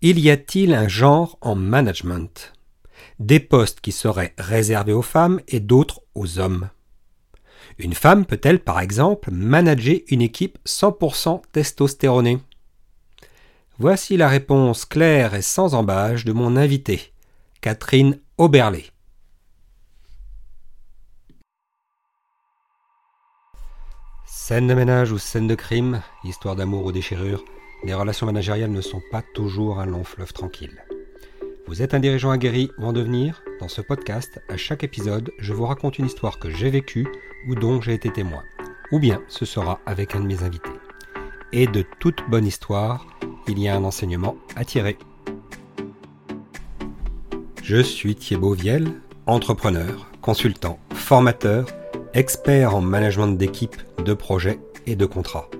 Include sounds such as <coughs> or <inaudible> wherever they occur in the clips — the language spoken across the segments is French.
Il y a-t-il un genre en management? Des postes qui seraient réservés aux femmes et d'autres aux hommes. Une femme peut-elle par exemple manager une équipe 100% testostéronée? Voici la réponse claire et sans embâche de mon invité, Catherine Oberlé. Scène de ménage ou scène de crime, histoire d'amour ou déchirure, les relations managériales ne sont pas toujours un long fleuve tranquille. Vous êtes un dirigeant aguerri ou en devenir? Dans ce podcast, à chaque épisode, je vous raconte une histoire que j'ai vécue ou dont j'ai été témoin. Ou bien ce sera avec un de mes invités. Et de toute bonne histoire, il y a un enseignement à tirer. Je suis Thibaut Viel, entrepreneur, consultant, formateur, expert en management d'équipe, de projets et de contrats.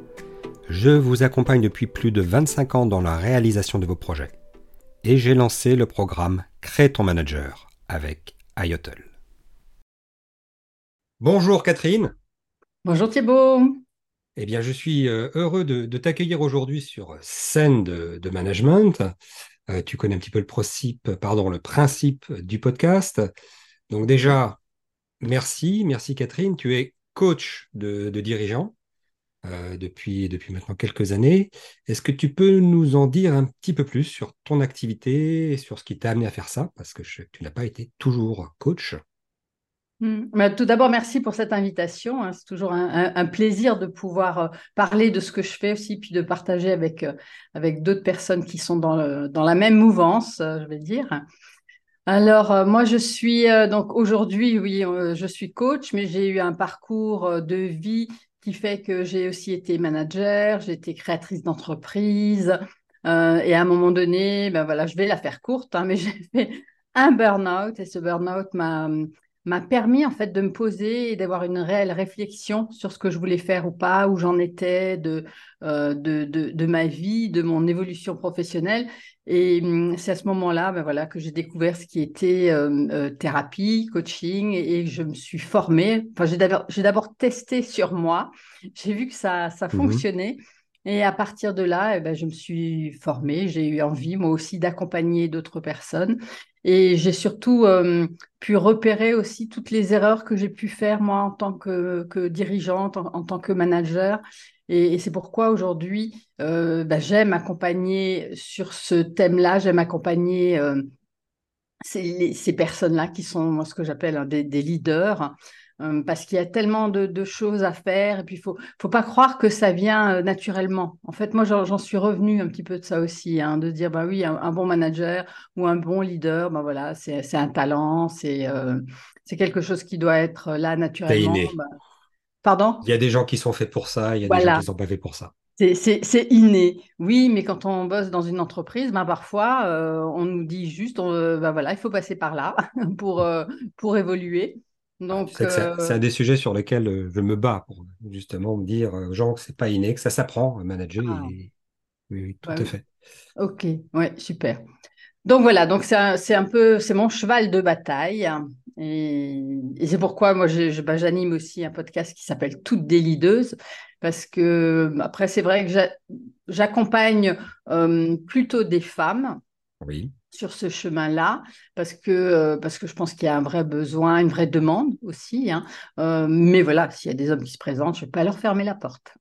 Je vous accompagne depuis plus de 25 ans dans la réalisation de vos projets. Et j'ai lancé le programme Crée ton manager avec IOTL. Bonjour Catherine. Bonjour Thibault. Eh bien, je suis euh, heureux de, t'accueillir aujourd'hui sur scène de, management. Euh, tu connais un petit peu le principe, pardon, le principe du podcast. Donc déjà, merci, merci Catherine. Tu es coach de, de dirigeants. Euh, depuis, depuis maintenant quelques années. Est-ce que tu peux nous en dire un petit peu plus sur ton activité et sur ce qui t'a amené à faire ça? Parce que tu n'as pas été toujours coach. Hmm. Bah, tout d'abord, merci pour cette invitation. Hein. C'est toujours un, plaisir de pouvoir euh, parler de ce que je fais aussi, puis de partager avec, euh, avec d'autres personnes qui sont dans, dans la même mouvance, je vais dire. Alors, moi, je suis donc aujourd'hui, oui, je suis coach, mais j'ai eu un parcours de vie qui fait que j'ai aussi été manager, j'ai été créatrice d'entreprise. Euh, et à un moment donné, ben voilà, je vais la faire courte, hein, mais <laughs> j'ai fait un burn-out et ce burn-out m'a m'a permis en fait de me poser et d'avoir une réelle réflexion sur ce que je voulais faire ou pas, où j'en étais de, euh, de, de, de, ma vie, de mon évolution professionnelle. Et hum, c'est à ce moment-là ben voilà, que j'ai découvert ce qui était euh, euh, thérapie, coaching, et, je me suis formée. Enfin, j'ai d'abord testé sur moi, j'ai vu que ça, ça mmh fonctionnait. Et à partir de là, eh ben, je me suis formée, j'ai eu envie moi aussi d'accompagner d'autres personnes. Et j'ai surtout euh, pu repérer aussi toutes les erreurs que j'ai pu faire moi en tant que, dirigeante, en, tant que manager. Et, c'est pourquoi aujourd'hui, euh, bah, j'aime accompagner sur ce thème-là, j'aime accompagner euh, ces, personnes-là qui sont ce que j'appelle hein, des, leaders. Euh, parce qu'il y a tellement de, choses à faire et puis il faut faut pas croire que ça vient euh, naturellement. En fait, moi j'en suis revenue un petit peu de ça aussi, hein, de dire bah oui un, bon manager ou un bon leader, bah voilà c'est un talent, c'est euh, c'est quelque chose qui doit être là naturellement. Inné. Bah, pardon? Il y a des gens qui sont faits pour ça, il y a des gens qui sont pas faits pour ça. C'est inné, oui, mais quand on bosse dans une entreprise, ben parfois on nous dit juste, bah voilà, il faut passer par là <laughs> pour, pour évoluer. Donc, c'est un euh, des sujets sur lesquels euh, je me bats pour justement me dire aux gens que c'est pas inné, que ça s'apprend à manager. Ah. Oui, tout à fait. Ok, ouais, super. Donc voilà, donc c'est un, peu, c'est mon cheval de bataille. Et, c'est pourquoi moi bah, j'anime aussi un podcast qui s'appelle Toutes des leaders. Parce que après, c'est vrai que j'accompagne euh, plutôt des femmes. Oui sur ce chemin-là, parce que, euh, parce que je pense qu'il y a un vrai besoin, une vraie demande aussi. Hein. Euh, mais voilà, s'il y a des hommes qui se présentent, je ne vais pas leur fermer la porte.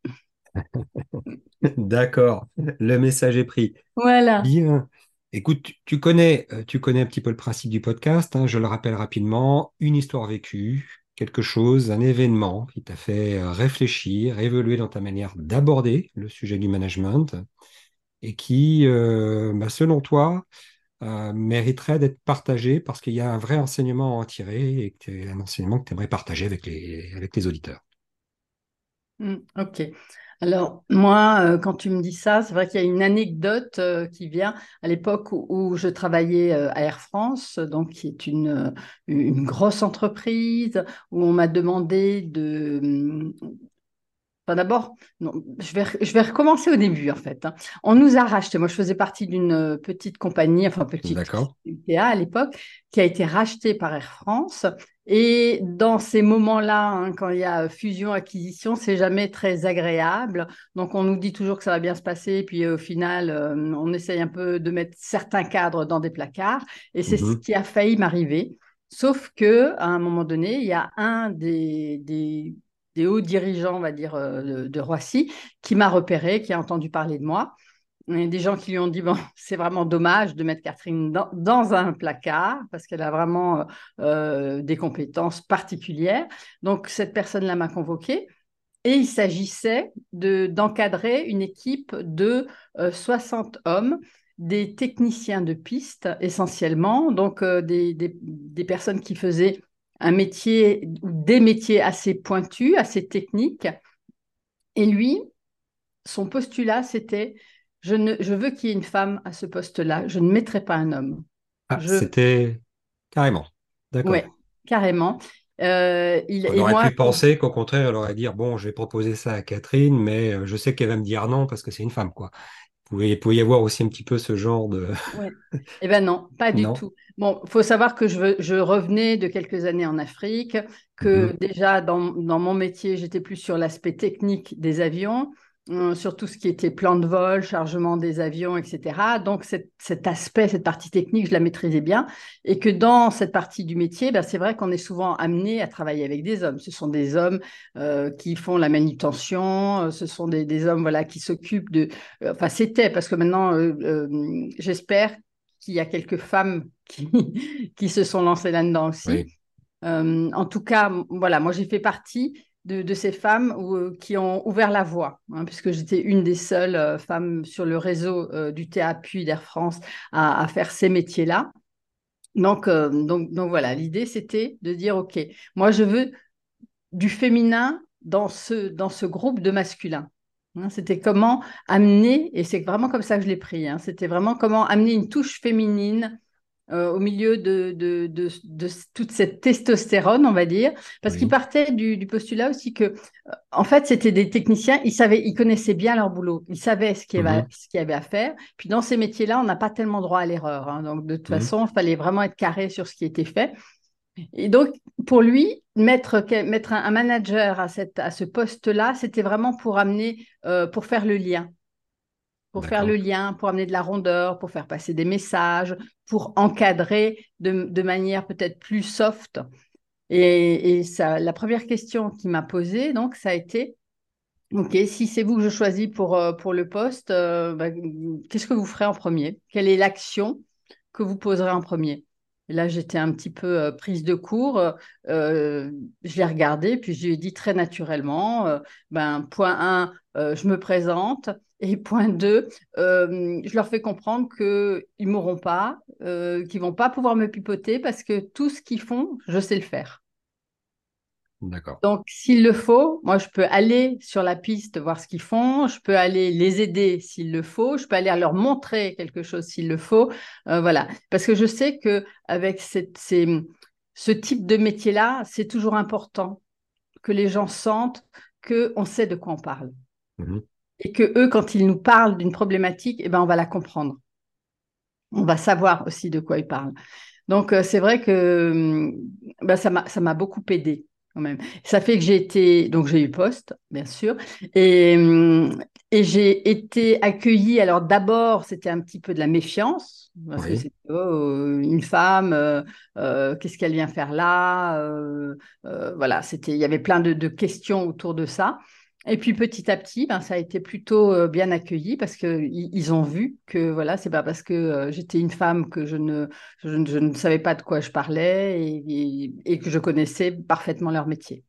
<laughs> D'accord, le message est pris. Voilà. Bien. Écoute, tu connais, euh, tu connais un petit peu le principe du podcast, hein, je le rappelle rapidement, une histoire vécue, quelque chose, un événement qui t'a fait réfléchir, évoluer dans ta manière d'aborder le sujet du management et qui, bah, selon toi, euh, mériterait d'être partagé parce qu'il y a un vrai enseignement à en tirer et un enseignement que tu aimerais partager avec les, avec les auditeurs. Mmh, ok. Alors, moi, euh, quand tu me dis ça, c'est vrai qu'il y a une anecdote euh, qui vient à l'époque où, je travaillais à Air France, donc qui est une, une grosse entreprise, où on m'a demandé de, d'abord, je vais, je vais recommencer au début, en fait. Hein. On nous a racheté. Moi, je faisais partie d'une euh, petite compagnie, enfin, petite UTA à l'époque, qui a été rachetée par Air France. Et dans ces moments-là, hein, quand il y a fusion-acquisition, c'est jamais très agréable. Donc, on nous dit toujours que ça va bien se passer. Puis, au final, euh, on essaye un peu de mettre certains cadres dans des placards. Et c'est ce mhm. qui a failli m'arriver. Sauf que à un moment donné, il y a un des, des des hauts dirigeants, on va dire, euh, de, Roissy, qui m'a repéré, qui a entendu parler de moi. Et des gens qui lui ont dit, bon, <laughs> c'est vraiment dommage de mettre Catherine dans, un placard parce qu'elle a vraiment euh, euh, des compétences particulières. Donc, cette personne-là m'a convoqué. Et il s'agissait d'encadrer une équipe de 60 hommes, des techniciens de piste essentiellement, donc des, personnes qui faisaient un métier ou des métiers assez pointus, assez techniques. Et lui, son postulat, c'était je, ne, je veux qu'il y ait une femme à ce poste-là, je ne mettrai pas un homme. Ah, C'était carrément. D'accord. Oui, carrément. Euh, il, On aurait pu penser qu'au contraire, elle aurait dit bon, je vais proposer ça à Catherine, mais euh, je sais qu'elle va me dire non parce que c'est une femme, quoi. Il pouvait y avoir aussi un petit peu ce genre de. Ouais. Eh ben non, pas du tout. Bon, il faut savoir que je, je, revenais de quelques années en Afrique, que mhm. déjà dans, dans, mon métier, j'étais plus sur l'aspect technique des avions. Euh, sur tout ce qui était plan de vol, chargement des avions, etc. Donc cet, aspect, cette partie technique, je la maîtrisais bien. Et que dans cette partie du métier, ben, c'est vrai qu'on est souvent amené à travailler avec des hommes. Ce sont des hommes euh, qui font la manutention, euh, ce sont des, hommes voilà, qui s'occupent de... enfin, c'était, parce que maintenant, j'espère qu'il y a quelques femmes qui, <laughs> qui se sont lancées là-dedans aussi. en tout cas, voilà, moi j'ai fait partie de, ces femmes euh, qui ont ouvert la voie, hein, puisque j'étais une des seules euh, femmes sur le réseau euh, du puis d'Air France à, faire ces métiers-là. Donc, donc, voilà, l'idée c'était de dire, OK, moi je veux du féminin dans ce, dans ce groupe de masculin. Hein. c'était comment amener, et c'est vraiment comme ça que je l'ai pris, hein, c'était vraiment comment amener une touche féminine euh, au milieu de, de, de, toute cette testostérone, on va dire, parce qu'ils partaient du, postulat aussi que, euh, en fait, c'était des techniciens, ils savaient, ils connaissaient bien leur boulot, ils savaient ce qu'il y, avait, mhm. y avait à faire. Puis dans ces métiers-là, on n'a pas tellement droit à l'erreur. Hein. donc de toute mhm. façon, il fallait vraiment être carré sur ce qui était fait. Et donc, pour lui, mettre, mettre un, manager à, cette, à ce poste-là, c'était vraiment pour amener, euh, pour faire le lien pour faire le lien, pour amener de la rondeur, pour faire passer des messages, pour encadrer de, manière peut-être plus soft. Et, ça, la première question qu'il m'a posée, donc, ça a été Ok, si c'est vous que je choisis pour, euh, pour le poste, euh, bah, qu'est-ce que vous ferez en premier? Quelle est l'action que vous poserez en premier? Là, j'étais un petit peu euh, prise de court. je l'ai regardé, puis je lui ai dit très naturellement, ben, point 1, je me présente. Et point 2, je leur fais comprendre qu'ils ne m'auront pas, qu'ils ne vont pas pouvoir me pipoter parce que tout ce qu'ils font, je sais le faire. D'accord. Donc, s'il le faut, moi, je peux aller sur la piste voir ce qu'ils font, je peux aller les aider s'il le faut, je peux aller leur montrer quelque chose s'il le faut. Euh, voilà. Parce que je sais qu'avec ce type de métier-là, c'est toujours important que les gens sentent qu'on sait de quoi on parle. Mmh Et que eux, quand ils nous parlent d'une problématique, eh ben, on va la comprendre. On va savoir aussi de quoi ils parlent. Donc, euh, c'est vrai que ben, ça m'a beaucoup aidé même. Ça fait que j'ai été, donc j'ai eu poste, bien sûr, et, hum, et j'ai été accueillie. Alors d'abord, c'était un petit peu de la méfiance, parce que c'était oh, une femme, euh, euh, qu'est-ce qu'elle vient faire là euh, Voilà, c'était, il y avait plein de questions autour de ça. Et puis petit à petit, ben, ça a été plutôt euh, bien accueilli parce qu'ils ils ont vu que voilà, c'est pas parce que euh, j'étais une femme que je ne, je, ne savais pas de quoi je parlais et, et, que je connaissais parfaitement leur métier.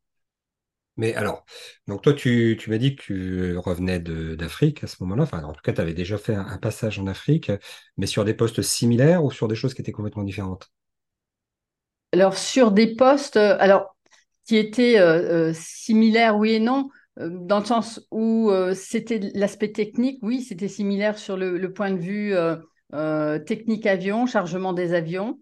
Mais alors, donc toi, tu, tu m'as dit que tu revenais d'Afrique à ce moment-là. Enfin, en tout cas, tu avais déjà fait un, passage en Afrique, mais sur des postes similaires ou sur des choses qui étaient complètement différentes? Alors, sur des postes, euh, alors, qui étaient similaires, oui et non. Euh, dans le sens où euh, c'était l'aspect technique, oui, c'était similaire sur le, point de vue euh, technique avion, chargement des avions.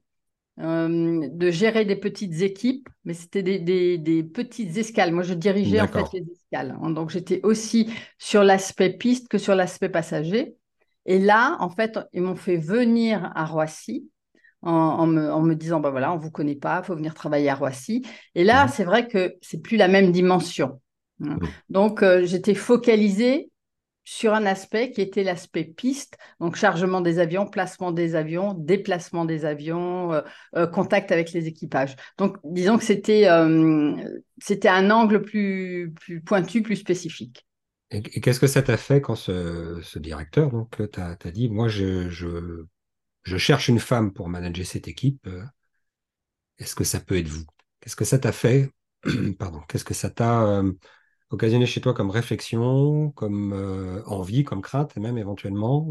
de gérer des petites équipes, mais c'était des, petites escales. Moi, je dirigeais en fait les escales. Hein. Donc, j'étais aussi sur l'aspect piste que sur l'aspect passager. Et là, en fait, ils m'ont fait venir à Roissy en, me, disant, bah voilà, on ne vous connaît pas, il faut venir travailler à Roissy. Et là, mmh. c'est vrai que c'est plus la même dimension. Mmh. Donc, euh, j'étais focalisée sur un aspect qui était l'aspect piste, donc chargement des avions, placement des avions, déplacement des avions, euh, euh, contact avec les équipages. Donc, disons que c'était c'était un angle plus, plus pointu, plus spécifique. Et, qu'est-ce que ça t'a fait quand ce, directeur donc t'a dit, moi, je, je cherche une femme pour manager cette équipe. Est-ce que ça peut être vous? Qu'est-ce que ça t'a fait? <clears throat> Pardon. Qu'est-ce que ça t'a occasionné chez toi comme réflexion, comme euh, envie, comme crainte, et même éventuellement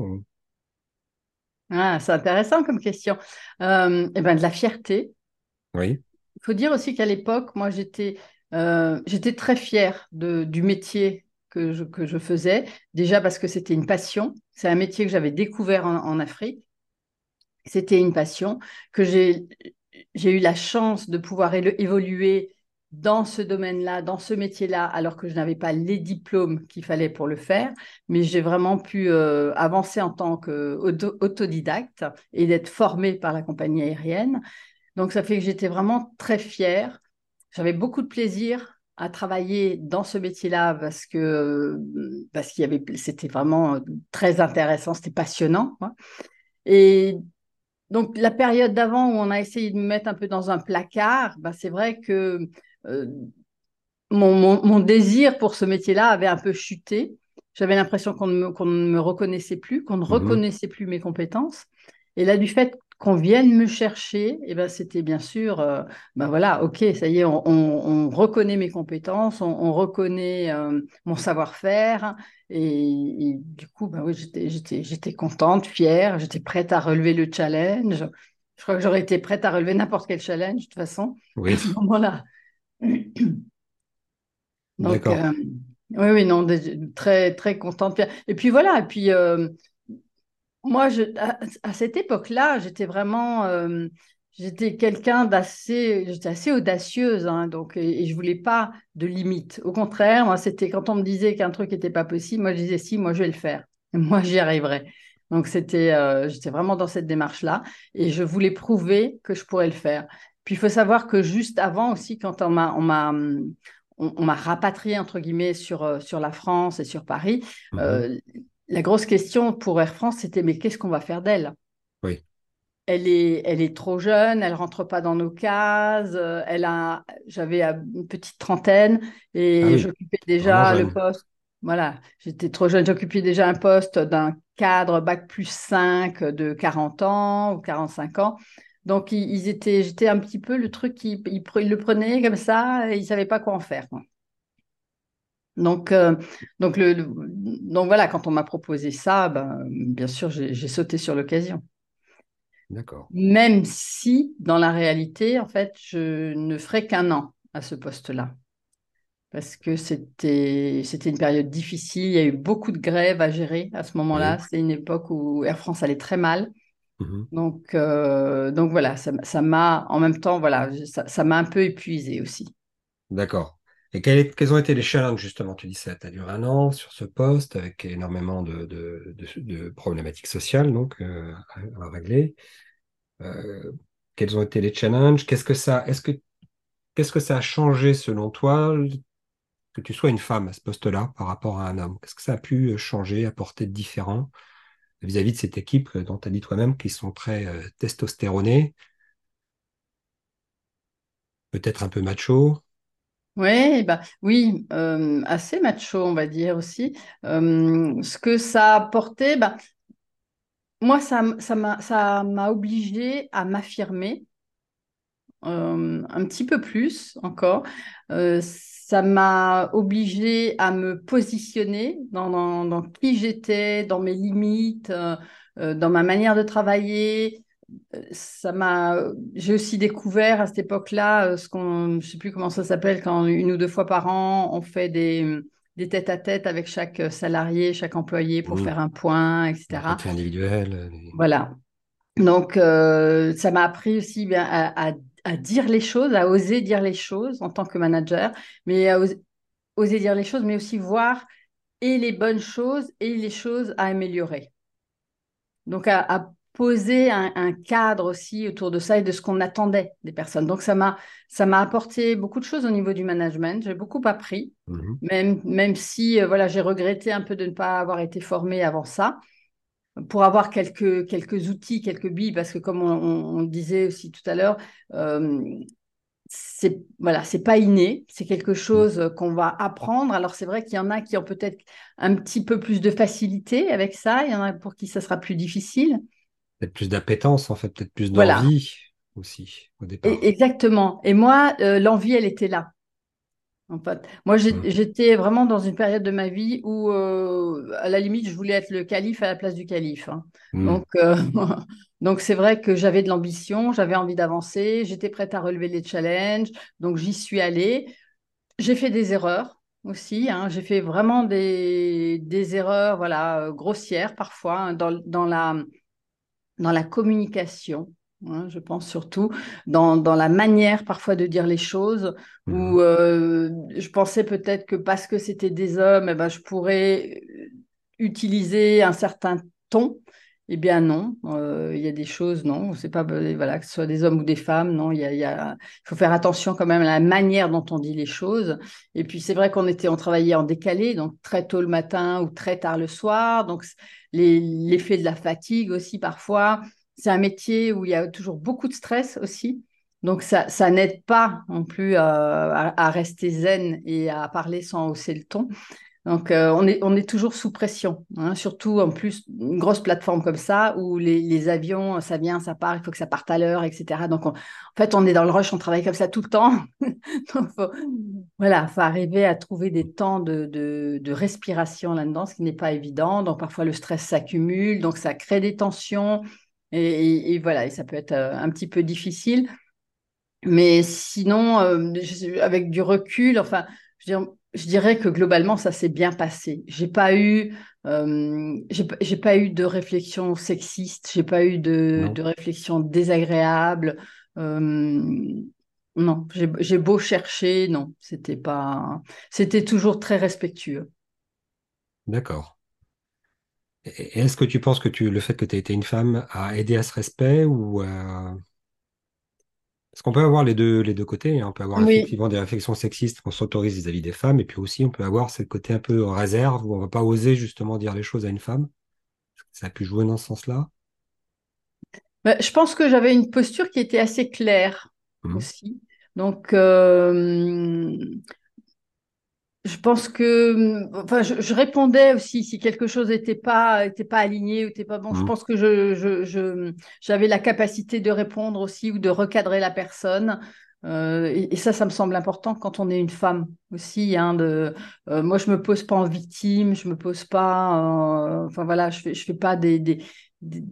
ah, c'est intéressant comme question. eh ben, de la fierté. Oui. Il faut dire aussi qu'à l'époque, moi, j'étais j'étais très fière de, du métier que je, que je faisais. Déjà parce que c'était une passion. C'est un métier que j'avais découvert en Afrique. C'était une passion que j'ai eu la chance de pouvoir évoluer dans ce domaine-là, dans ce métier-là, alors que je n'avais pas les diplômes qu'il fallait pour le faire, mais j'ai vraiment pu euh, avancer en tant qu'autodidacte et d'être formée par la compagnie aérienne. Donc ça fait que j'étais vraiment très fière. J'avais beaucoup de plaisir à travailler dans ce métier-là parce que parce qu'il y avait c'était vraiment très intéressant, c'était passionnant. Et donc, la période d'avant où on a essayé de me mettre un peu dans un placard, bah, c'est vrai que euh, mon, désir pour ce métier-là avait un peu chuté. J'avais l'impression qu'on ne, me reconnaissait plus, qu'on ne mmh reconnaissait plus mes compétences. Et là, du fait qu'on vienne me chercher, eh ben, c'était bien sûr, euh, ben voilà, ok, ça y est, on, reconnaît mes compétences, on, reconnaît euh, mon savoir-faire, et, du coup, ben oui, j'étais contente, fière, j'étais prête à relever le challenge. Je crois que j'aurais été prête à relever n'importe quel challenge, de toute façon, oui. <laughs> à ce moment-là. <coughs> Donc, euh, oui, oui, non, très, très contente. Et puis voilà, et puis moi, je, à, cette époque-là, j'étais vraiment, euh, j'étais quelqu'un d'assez, j'étais assez audacieuse, hein, donc, et, je voulais pas de limites. Au contraire, moi, c'était quand on me disait qu'un truc n'était pas possible, moi, je disais si, moi, je vais le faire. moi, j'y arriverai. Donc, c'était, euh, j'étais vraiment dans cette démarche-là, et je voulais prouver que je pourrais le faire. Puis, il faut savoir que juste avant aussi, quand on m'a, on m'a, on, m'a rapatrié entre guillemets sur, euh, sur la France et sur Paris. Mmh la grosse question pour Air France, c'était mais qu'est-ce qu'on va faire d'elle? Oui. Elle est, elle est trop jeune, elle rentre pas dans nos cases. Euh, elle a, j'avais euh, une petite trentaine et ah j'occupais déjà le poste. Voilà, j'étais trop jeune, j'occupais déjà un poste d'un cadre bac plus 5 de 40 ans ou 45 ans. Donc ils, étaient, j'étais un petit peu le truc qui, ils, le prenaient comme ça et ils savaient pas quoi en faire. Donc, euh, donc, le, donc voilà, quand on m'a proposé ça, ben, bien sûr, j'ai sauté sur l'occasion. D'accord. Même si, dans la réalité, en fait, je ne ferai qu'un an à ce poste-là. Parce que c'était une période difficile, il y a eu beaucoup de grèves à gérer à ce moment-là. C'est une époque où Air France allait très mal. Mmh donc, euh, donc voilà, ça m'a, en même temps, voilà, ça m'a un peu épuisé aussi. D'accord. Et quels, ont été les challenges, justement? Tu dis ça, tu as duré un an sur ce poste avec énormément de, problématiques sociales donc, euh, à, régler. Euh, quels ont été les challenges? Qu'est-ce que ça, est-ce que, qu'est-ce que ça a changé selon toi que tu sois une femme à ce poste-là par rapport à un homme? Qu'est-ce que ça a pu changer, apporter de différent? Vis-à-vis de cette équipe dont tu as dit toi-même qu'ils sont très euh, testostéronés, peut-être un peu macho oui, bah, oui, euh, assez macho, on va dire aussi. Euh, ce que ça a apporté, bah, moi, ça, ça m'a, ça m'a obligé à m'affirmer euh, un petit peu plus encore. Ça m'a obligé à me positionner dans, dans qui j'étais, dans mes limites, dans ma manière de travailler, ça m'a. J'ai aussi découvert à cette époque-là euh, ce qu'on, je sais plus comment ça s'appelle, quand une ou deux fois par an, on fait des, des têtes à tête avec chaque salarié, chaque employé pour faire un point, etc. individuel. Voilà. donc, ça m'a appris aussi bien à, à, dire les choses, à oser dire les choses en tant que manager, mais à oser dire les choses, mais aussi voir et les bonnes choses et les choses à améliorer. Donc, à, poser un, cadre aussi autour de ça et de ce qu'on attendait des personnes. Donc, ça m'a, ça m'a apporté beaucoup de choses au niveau du management. J'ai beaucoup appris, mmh même, même si euh, voilà, j'ai regretté un peu de ne pas avoir été formée avant ça pour avoir quelques, quelques outils, quelques billes, parce que comme on, le disait aussi tout à l'heure, euh, c'est voilà, c'est pas inné, c'est quelque mm. chose qu'on va apprendre. Alors c'est vrai qu'il y en a qui ont peut-être un petit peu plus de facilité avec ça, il y en a pour qui ça sera plus difficile. Peut-être plus d'appétence en fait, peut-être plus d'envie aussi au départ. exactement. Et moi, euh, l'envie, elle était là. En fait. Moi, mm. j'étais vraiment dans une période de ma vie où, euh, à la limite, je voulais être le calife à la place du calife. Hein. Mm. Donc, euh, <laughs> donc c'est vrai que j'avais de l'ambition, j'avais envie d'avancer, j'étais prête à relever les challenges, donc j'y suis allée. J'ai fait des erreurs aussi, hein. j'ai fait vraiment des, des erreurs, voilà, euh, grossières parfois hein, dans, dans la dans la communication. Hein, je pense surtout dans, dans, la manière parfois de dire les choses, où mhm. euh, je pensais peut-être que parce que c'était des hommes, eh ben, je pourrais utiliser un certain ton. Eh bien non, euh, il y a des choses, non, c'est pas voilà que ce soit des hommes ou des femmes, non, il y a, y a, faut faire attention quand même à la manière dont on dit les choses. Et puis c'est vrai qu'on était, on travaillait en décalé, donc très tôt le matin ou très tard le soir, donc l'effet de la fatigue aussi parfois c'est un métier où il y a toujours beaucoup de stress aussi. Donc, ça, n'aide pas non plus euh, à, rester zen et à parler sans hausser le ton. Donc, euh, on, est, on est toujours sous pression, hein. surtout en plus une grosse plateforme comme ça où les, avions, ça vient, ça part, il faut que ça parte à l'heure, etc. Donc, en fait, on est dans le rush, on travaille comme ça tout le temps. <laughs> Donc, faut, voilà, faut arriver à trouver des temps de, de, de respiration là-dedans, ce qui n'est pas évident. Donc, parfois, le stress s'accumule, donc ça crée des tensions. Et, voilà, et ça peut être euh, un petit peu difficile. Mais sinon, euh, avec du recul, enfin, je, dirais que globalement, ça s'est bien passé. J'ai pas eu, euh, j'ai pas eu de réflexion sexiste, j'ai pas eu de, de réflexion désagréable. non, j'ai beau chercher, non, c'était pas, c'était toujours très respectueux. D'accord. Est-ce que tu penses que tu, le fait que tu aies été une femme a aidé à ce respect ou Parce qu'on peut avoir les deux, les deux côtés. Hein. On peut avoir effectivement des réflexions sexistes qu'on s'autorise vis-à-vis des femmes, et puis aussi on peut avoir ce côté un peu réserve où on ne va pas oser justement dire les choses à une femme. Ça a pu jouer dans ce sens-là? Bah, Je pense que j'avais une posture qui était assez claire mmh. aussi. Donc, euh, je pense que, enfin, je, répondais aussi si quelque chose n'était pas, était pas aligné ou n'était pas bon. Je mmh. pense que je, j'avais la capacité de répondre aussi ou de recadrer la personne. Euh, et, ça, ça me semble important quand on est une femme aussi. Hein, de, euh, moi, je me pose pas en victime, je me pose pas. Enfin voilà, je fais, je fais pas des, des des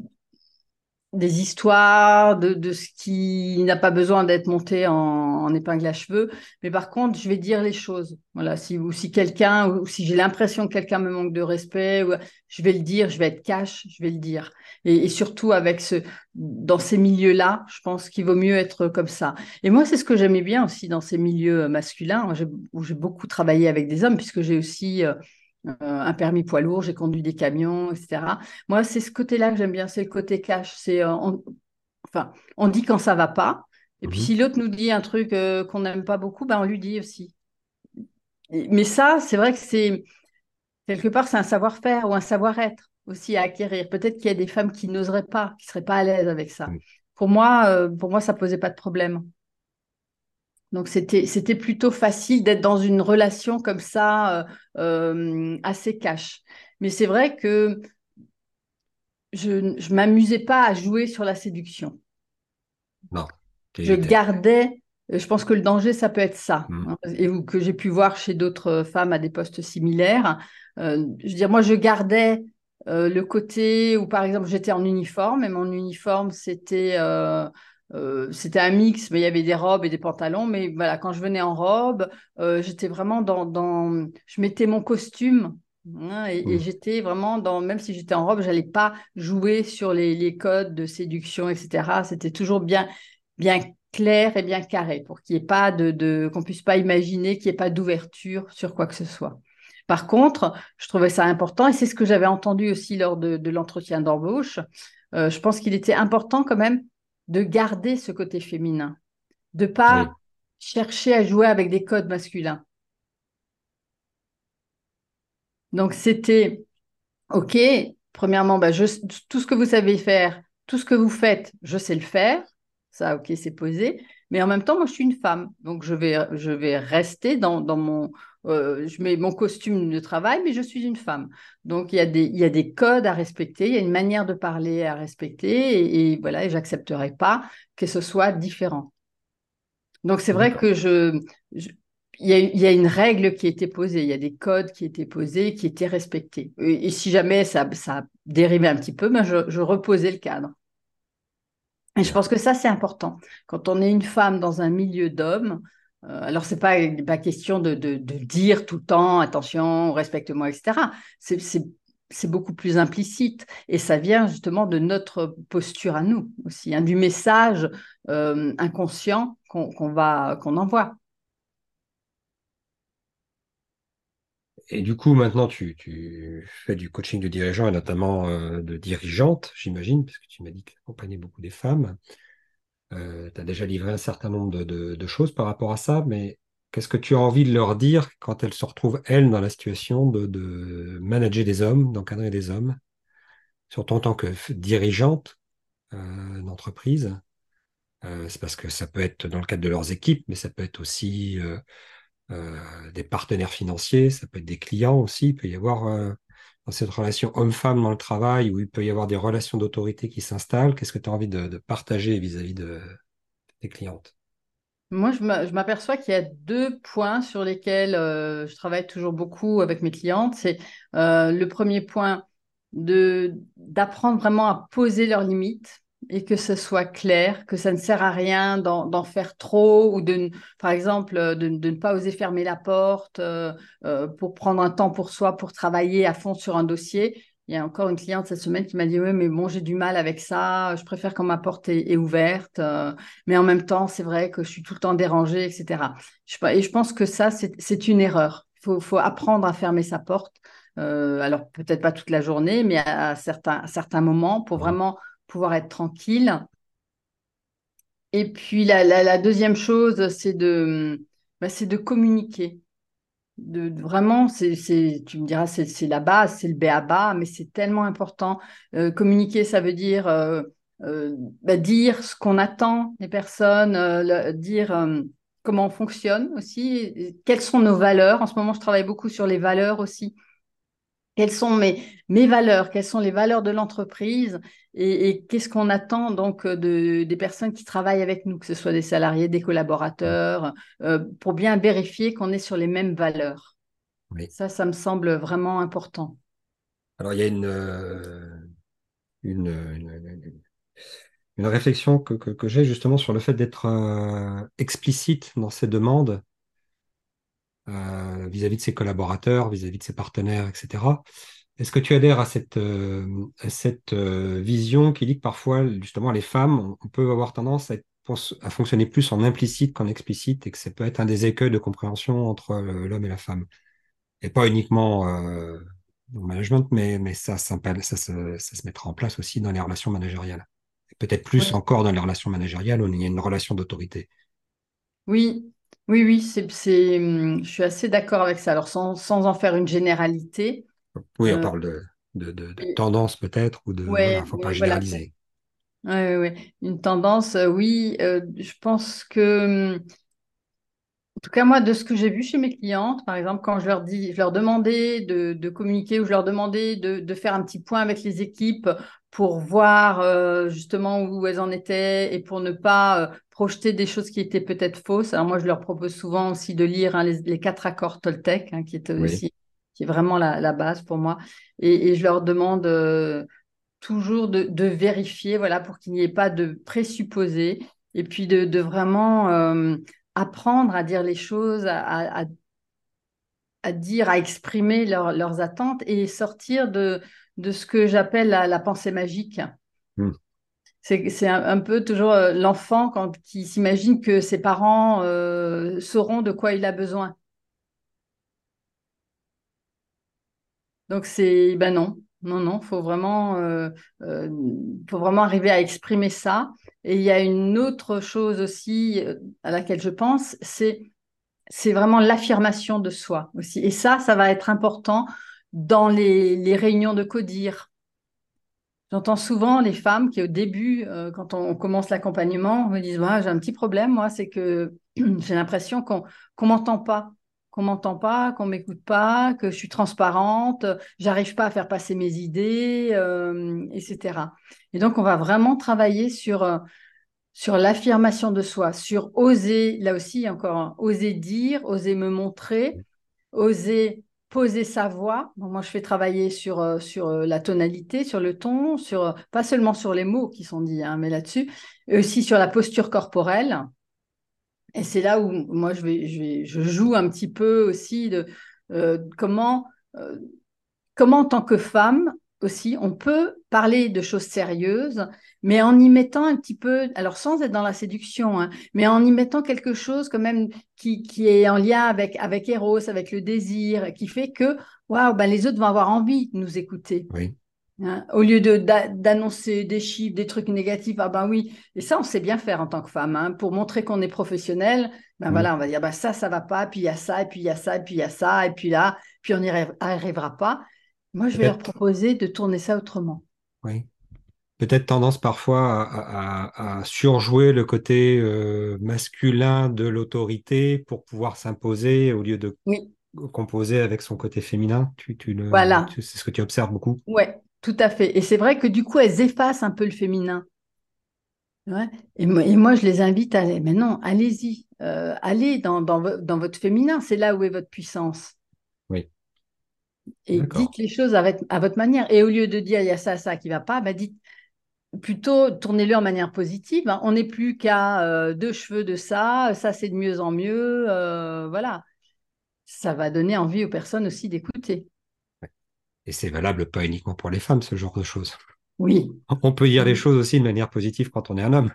histoires de, de ce qui n'a pas besoin d'être monté en, épingle à cheveux. Mais par contre, je vais dire les choses. Voilà, si, ou si quelqu'un, ou si j'ai l'impression que quelqu'un me manque de respect, ou, je vais le dire, je vais être cash, je vais le dire. Et, surtout avec ce, dans ces milieux-là, je pense qu'il vaut mieux être comme ça. Et moi, c'est ce que j'aimais bien aussi dans ces milieux masculins, où j'ai beaucoup travaillé avec des hommes, puisque j'ai aussi euh, euh, un permis poids lourd, j'ai conduit des camions, etc. Moi, c'est ce côté-là que j'aime bien, c'est le côté cash. C'est, euh, enfin, on dit quand ça va pas. Et puis, mhm. si l'autre nous dit un truc euh, qu'on n'aime pas beaucoup, ben, on lui dit aussi. mais ça, c'est vrai que c'est quelque part, c'est un savoir-faire ou un savoir-être aussi à acquérir. Peut-être qu'il y a des femmes qui n'oseraient pas, qui seraient pas à l'aise avec ça. Pour moi, pour moi, ça posait pas de problème. Donc c'était c'était plutôt facile d'être dans une relation comme ça euh, euh, assez cash. Mais c'est vrai que je ne m'amusais pas à jouer sur la séduction. Non. Je gardais. Je pense que le danger, ça peut être ça, mmh. hein, et que j'ai pu voir chez d'autres femmes à des postes similaires. Euh, je veux dire, moi, je gardais le côté où, par exemple, j'étais en uniforme, et mon uniforme, c'était euh, c'était un mix, mais il y avait des robes et des pantalons. Mais voilà, quand je venais en robe, euh, j'étais vraiment dans, Je mettais mon costume Hein, et, j'étais vraiment dans, même si j'étais en robe, j'allais pas jouer sur les, codes de séduction, etc. C'était toujours bien, bien clair et bien carré pour qu'il n'y ait pas de, qu'on puisse pas imaginer qu'il n'y ait pas d'ouverture sur quoi que ce soit. Par contre, je trouvais ça important et c'est ce que j'avais entendu aussi lors de, l'entretien d'embauche. Euh, je pense qu'il était important quand même de garder ce côté féminin, de pas chercher à jouer avec des codes masculins. Donc, c'était OK, premièrement, bah, tout ce que vous savez faire, tout ce que vous faites, je sais le faire. Ça, OK, c'est posé. Mais en même temps, moi, je suis une femme. Donc, je vais, je vais rester dans, mon. Euh, je mets mon costume de travail, mais je suis une femme. Donc, il y, a des, il y a des codes à respecter, il y a une manière de parler à respecter. Et, voilà, et j'accepterai pas que ce soit différent. Donc, c'est vrai que je, il y, a, une règle qui a été posée, il y a des codes qui étaient posés, qui étaient respectés. Et, si jamais ça, ça dérivait un petit peu, ben je, reposais le cadre. Et je pense que ça, c'est important. Quand on est une femme dans un milieu d'hommes, alors c'est pas, pas question de, de, dire tout le temps, attention, respecte-moi, etc. C'est beaucoup plus implicite. Et ça vient justement de notre posture à nous aussi, hein, du message euh, inconscient qu'on va qu'on envoie. Et du coup, maintenant, tu, fais du coaching de dirigeants et notamment euh, de dirigeantes, j'imagine, parce que tu m'as dit que tu accompagnais beaucoup des femmes. Euh, tu as déjà livré un certain nombre de, choses par rapport à ça, mais qu'est-ce que tu as envie de leur dire quand elles se retrouvent, elles, dans la situation de, manager des hommes, d'encadrer des hommes, surtout en tant que dirigeante euh, d'entreprise? C'est parce que ça peut être dans le cadre de leurs équipes, mais ça peut être aussi euh, des partenaires financiers, ça peut être des clients aussi. Il peut y avoir euh, dans cette relation homme-femme dans le travail où il peut y avoir des relations d'autorité qui s'installent. Qu'est-ce que tu as envie de, partager vis-à-vis de tes clientes? Moi, je m'aperçois qu'il y a deux points sur lesquels euh, je travaille toujours beaucoup avec mes clientes. C'est le premier point d'apprendre vraiment à poser leurs limites et que ce soit clair, que ça ne sert à rien d'en faire trop ou de, par exemple, de, ne pas oser fermer la porte euh, euh, pour prendre un temps pour soi, pour travailler à fond sur un dossier. Il y a encore une cliente cette semaine qui m'a dit oui, mais bon, j'ai du mal avec ça. Je préfère quand ma porte est, ouverte, euh, mais en même temps, c'est vrai que je suis tout le temps dérangée, etc. et je pense que ça, c'est une erreur. Il faut, apprendre à fermer sa porte. alors peut-être pas toute la journée, mais à, certains, à certains moments pour vraiment pouvoir être tranquille. Et puis la, deuxième chose, c'est de, bah, de communiquer. De, vraiment, tu me diras, c'est, la base, c'est le B à bas, mais c'est tellement important. Euh, communiquer, ça veut dire euh, euh, bah, dire ce qu'on attend des personnes, dire comment on fonctionne aussi, quelles sont nos valeurs. En ce moment, je travaille beaucoup sur les valeurs aussi quelles sont mes, mes valeurs, quelles sont les valeurs de l'entreprise et, qu'est-ce qu'on attend donc de, des personnes qui travaillent avec nous, que ce soit des salariés, des collaborateurs, euh, pour bien vérifier qu'on est sur les mêmes valeurs. Ça, ça me semble vraiment important. Alors, il y a une, une, une, réflexion que, que, j'ai justement sur le fait d'être euh, explicite dans ces demandes euh, vis-à-vis de ses collaborateurs, vis-à-vis de ses partenaires, etc. Est-ce que tu adhères à cette, euh, à cette euh, vision qui dit que parfois, justement, les femmes, on, peut avoir tendance à, à, fonctionner plus en implicite qu'en explicite et que ça peut être un des écueils de compréhension entre l'homme et la femme? Et pas uniquement dans le management, mais, mais ça, ça, ça, ça, se mettra en place aussi dans les relations managériales. Peut-être plus encore dans les relations managériales où il y a une relation d'autorité. Oui, oui, oui, c'est, hum, je suis assez d'accord avec ça. Alors, sans, sans en faire une généralité. Oui, on euh, parle de, de, de, tendance peut-être, ou de. Ouais, ne faut pas généraliser. Oui, oui, oui. Une tendance, euh, oui. Euh, je pense que. Hum, en tout cas, moi, de ce que j'ai vu chez mes clientes, par exemple, quand je leur dis, je leur demandais de, communiquer ou je leur demandais de, de, faire un petit point avec les équipes pour voir euh, justement où elles en étaient et pour ne pas euh, projeter des choses qui étaient peut-être fausses. Alors moi, je leur propose souvent aussi de lire hein, les, quatre accords Toltec, hein, qui est aussi qui est vraiment la, base pour moi. Et, je leur demande euh, toujours de, vérifier, voilà, pour qu'il n'y ait pas de présupposés et puis de, vraiment apprendre à dire les choses, à, dire, à exprimer leurs attentes et sortir de, de ce que j'appelle la, pensée magique. Hmm. C'est un, peu toujours euh, l'enfant quand qui s'imagine que ses parents euh, sauront de quoi il a besoin. Donc c'est ben non, non, non, faut vraiment, euh, faut vraiment arriver à exprimer ça. Et il y a une autre chose aussi à laquelle je pense, c'est c'est vraiment l'affirmation de soi aussi. Et ça, ça va être important dans les, réunions de CODIR, J'entends souvent les femmes qui, au début, euh, quand on, commence l'accompagnement, me disent J'ai un petit problème, moi, c'est que <clears throat> j'ai l'impression qu'on ne m'entend pas, qu'on m'entend pas, qu'on m'écoute pas, que je suis transparente, j'arrive pas à faire passer mes idées, euh, etc. Et donc, on va vraiment travailler sur, euh, sur l'affirmation de soi, sur oser, là aussi, encore, oser dire, oser me montrer, oser poser sa voix. moi, je fais travailler sur, euh, sur euh, la tonalité, sur le ton, sur, euh, pas seulement sur les mots qui sont dits, hein, mais là-dessus, aussi sur la posture corporelle. Et c'est là où moi, je, vais, je, joue un petit peu aussi de comment, comment, en tant que femme, aussi, on peut parler de choses sérieuses, mais en y mettant un petit peu, alors sans être dans la séduction, hein, mais en y mettant quelque chose quand même qui, qui, est en lien avec, avec Eros, avec le désir, qui fait que waouh, ben les autres vont avoir envie de nous écouter. Oui. Hein, au lieu d'annoncer des chiffres, des trucs négatifs, ah ben oui, et ça on sait bien faire en tant que femme, hein, pour montrer qu'on est professionnel, ben voilà, on va dire ben ça, ça va pas, puis il y a ça, et puis il y a ça, et puis il y a ça, et puis là, puis on n'y arrivera pas. Moi, je vais leur proposer de tourner ça autrement. Oui. Peut-être tendance parfois à, surjouer le côté euh, masculin de l'autorité pour pouvoir s'imposer au lieu de composer avec son côté féminin. Tu, tu le, voilà. c'est ce que tu observes beaucoup. Oui, tout à fait. Et c'est vrai que du coup, elles effacent un peu le féminin. Et, moi, je les invite à aller. Mais non, allez-y. Euh, allez dans, dans, votre féminin. C'est là où est votre puissance. Et dites les choses à votre, manière. Et au lieu de dire il y a ça, ça qui va pas, bah dites plutôt tournez-le en manière positive. Hein. On n'est plus qu'à euh, deux cheveux de ça, ça c'est de mieux en mieux. Euh, voilà. Ça va donner envie aux personnes aussi d'écouter. Et c'est valable pas uniquement pour les femmes, ce genre de choses. Oui. On peut dire les choses aussi de manière positive quand on est un homme.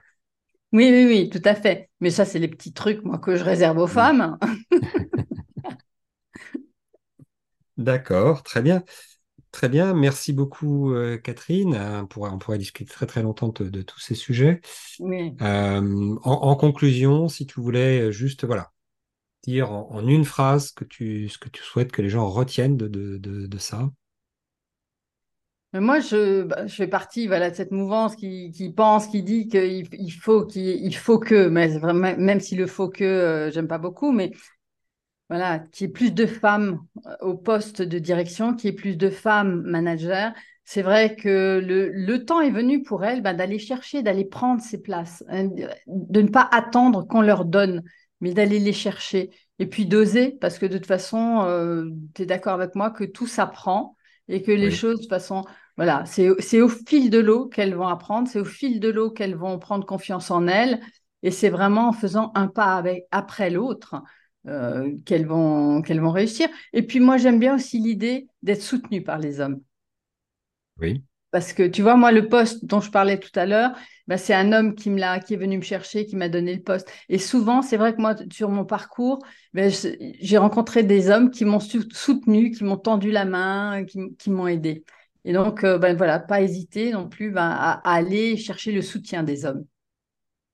Oui, oui, oui, tout à fait. Mais ça, c'est les petits trucs, moi, que je réserve aux femmes. <laughs> D'accord, très bien. Très bien, merci beaucoup euh, Catherine. Euh, on pourrait, discuter très très longtemps de, tous ces sujets. Euh, en, conclusion, si tu voulais juste voilà dire en, une phrase que tu, ce que tu souhaites que les gens retiennent de, ça. moi, je, bah, je fais partie voilà, de cette mouvance qui, pense, qui dit qu'il il faut, qu'il faut que, mais même si le faut que, j'aime pas beaucoup, mais voilà, qu'il y ait plus de femmes euh, au poste de direction, qu'il y ait plus de femmes managers. C'est vrai que le, temps est venu pour elles bah, d'aller chercher, d'aller prendre ces places, hein, de ne pas attendre qu'on leur donne, mais d'aller les chercher. Et puis d'oser, parce que de toute façon, euh, tu es d'accord avec moi que tout s'apprend et que les choses, de toute façon, voilà, c'est au fil de l'eau qu'elles vont apprendre, c'est au fil de l'eau qu'elles vont prendre confiance en elles. Et c'est vraiment en faisant un pas avec, après l'autre euh, qu'elles vont, qu'elles vont réussir. Et puis moi, j'aime bien aussi l'idée d'être soutenue par les hommes. Oui. Parce que tu vois, moi, le poste dont je parlais tout à l'heure, bah, c'est un homme qui, me l'a, qui est venu me chercher, qui m'a donné le poste. Et souvent, c'est vrai que moi, sur mon parcours, bah, j'ai rencontré des hommes qui m'ont soutenu, qui m'ont tendu la main, qui, m'ont aidé. Et donc, ben voilà, pas hésiter non plus à, aller chercher le soutien des hommes.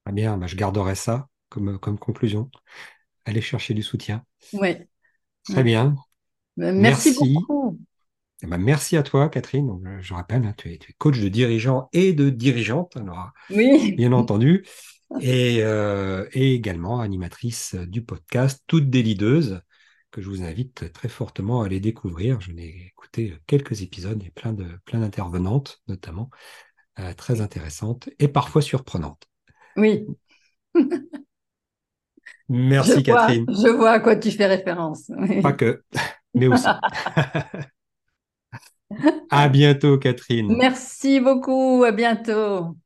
Très bien, je garderai ça comme, comme conclusion aller chercher du soutien. Oui. Très bien. Ben, merci, beaucoup. Eh ben, merci à toi, Catherine. je rappelle, hein, tu, es, coach de dirigeants et de dirigeantes, alors, oui. bien <laughs> entendu, euh, et, également animatrice du podcast Toutes des leaders, que je vous invite très fortement à aller découvrir. Je n'ai écouté quelques épisodes et plein de plein d'intervenantes, notamment, euh, très intéressantes et parfois surprenantes. Oui. <laughs> Merci Catherine. je vois à quoi tu fais référence. Pas que, mais aussi. <laughs> à bientôt Catherine. Merci beaucoup, à bientôt.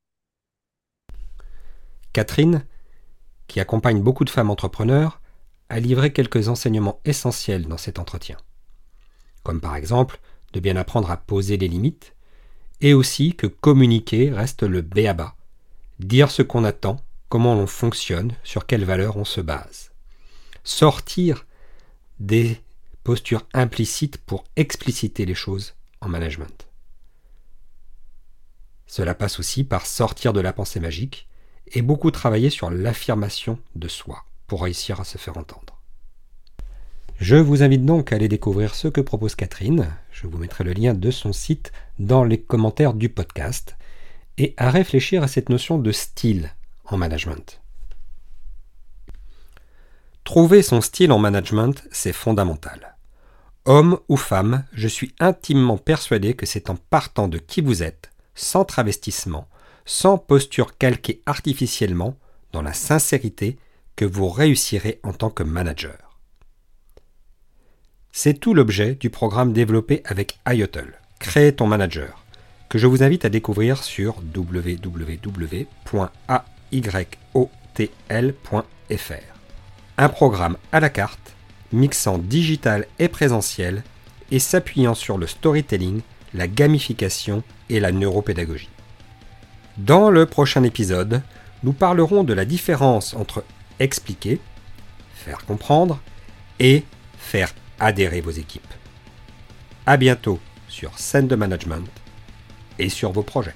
Catherine, qui accompagne beaucoup de femmes entrepreneurs, a livré quelques enseignements essentiels dans cet entretien, comme par exemple de bien apprendre à poser les limites, et aussi que communiquer reste le béaba, dire ce qu'on attend, comment l'on fonctionne, sur quelles valeurs on se base. Sortir des postures implicites pour expliciter les choses en management. Cela passe aussi par sortir de la pensée magique et beaucoup travailler sur l'affirmation de soi pour réussir à se faire entendre. Je vous invite donc à aller découvrir ce que propose Catherine, je vous mettrai le lien de son site dans les commentaires du podcast, et à réfléchir à cette notion de style en management. Trouver son style en management, c'est fondamental. Homme ou femme, je suis intimement persuadé que c'est en partant de qui vous êtes, sans travestissement, sans posture calquée artificiellement, dans la sincérité, que vous réussirez en tant que manager. C'est tout l'objet du programme développé avec IOTL, Créer ton manager, que je vous invite à découvrir sur www.ayotl.fr. Un programme à la carte, mixant digital et présentiel et s'appuyant sur le storytelling, la gamification et la neuropédagogie. Dans le prochain épisode, nous parlerons de la différence entre expliquer, faire comprendre et faire adhérez vos équipes. À bientôt sur scène de management et sur vos projets.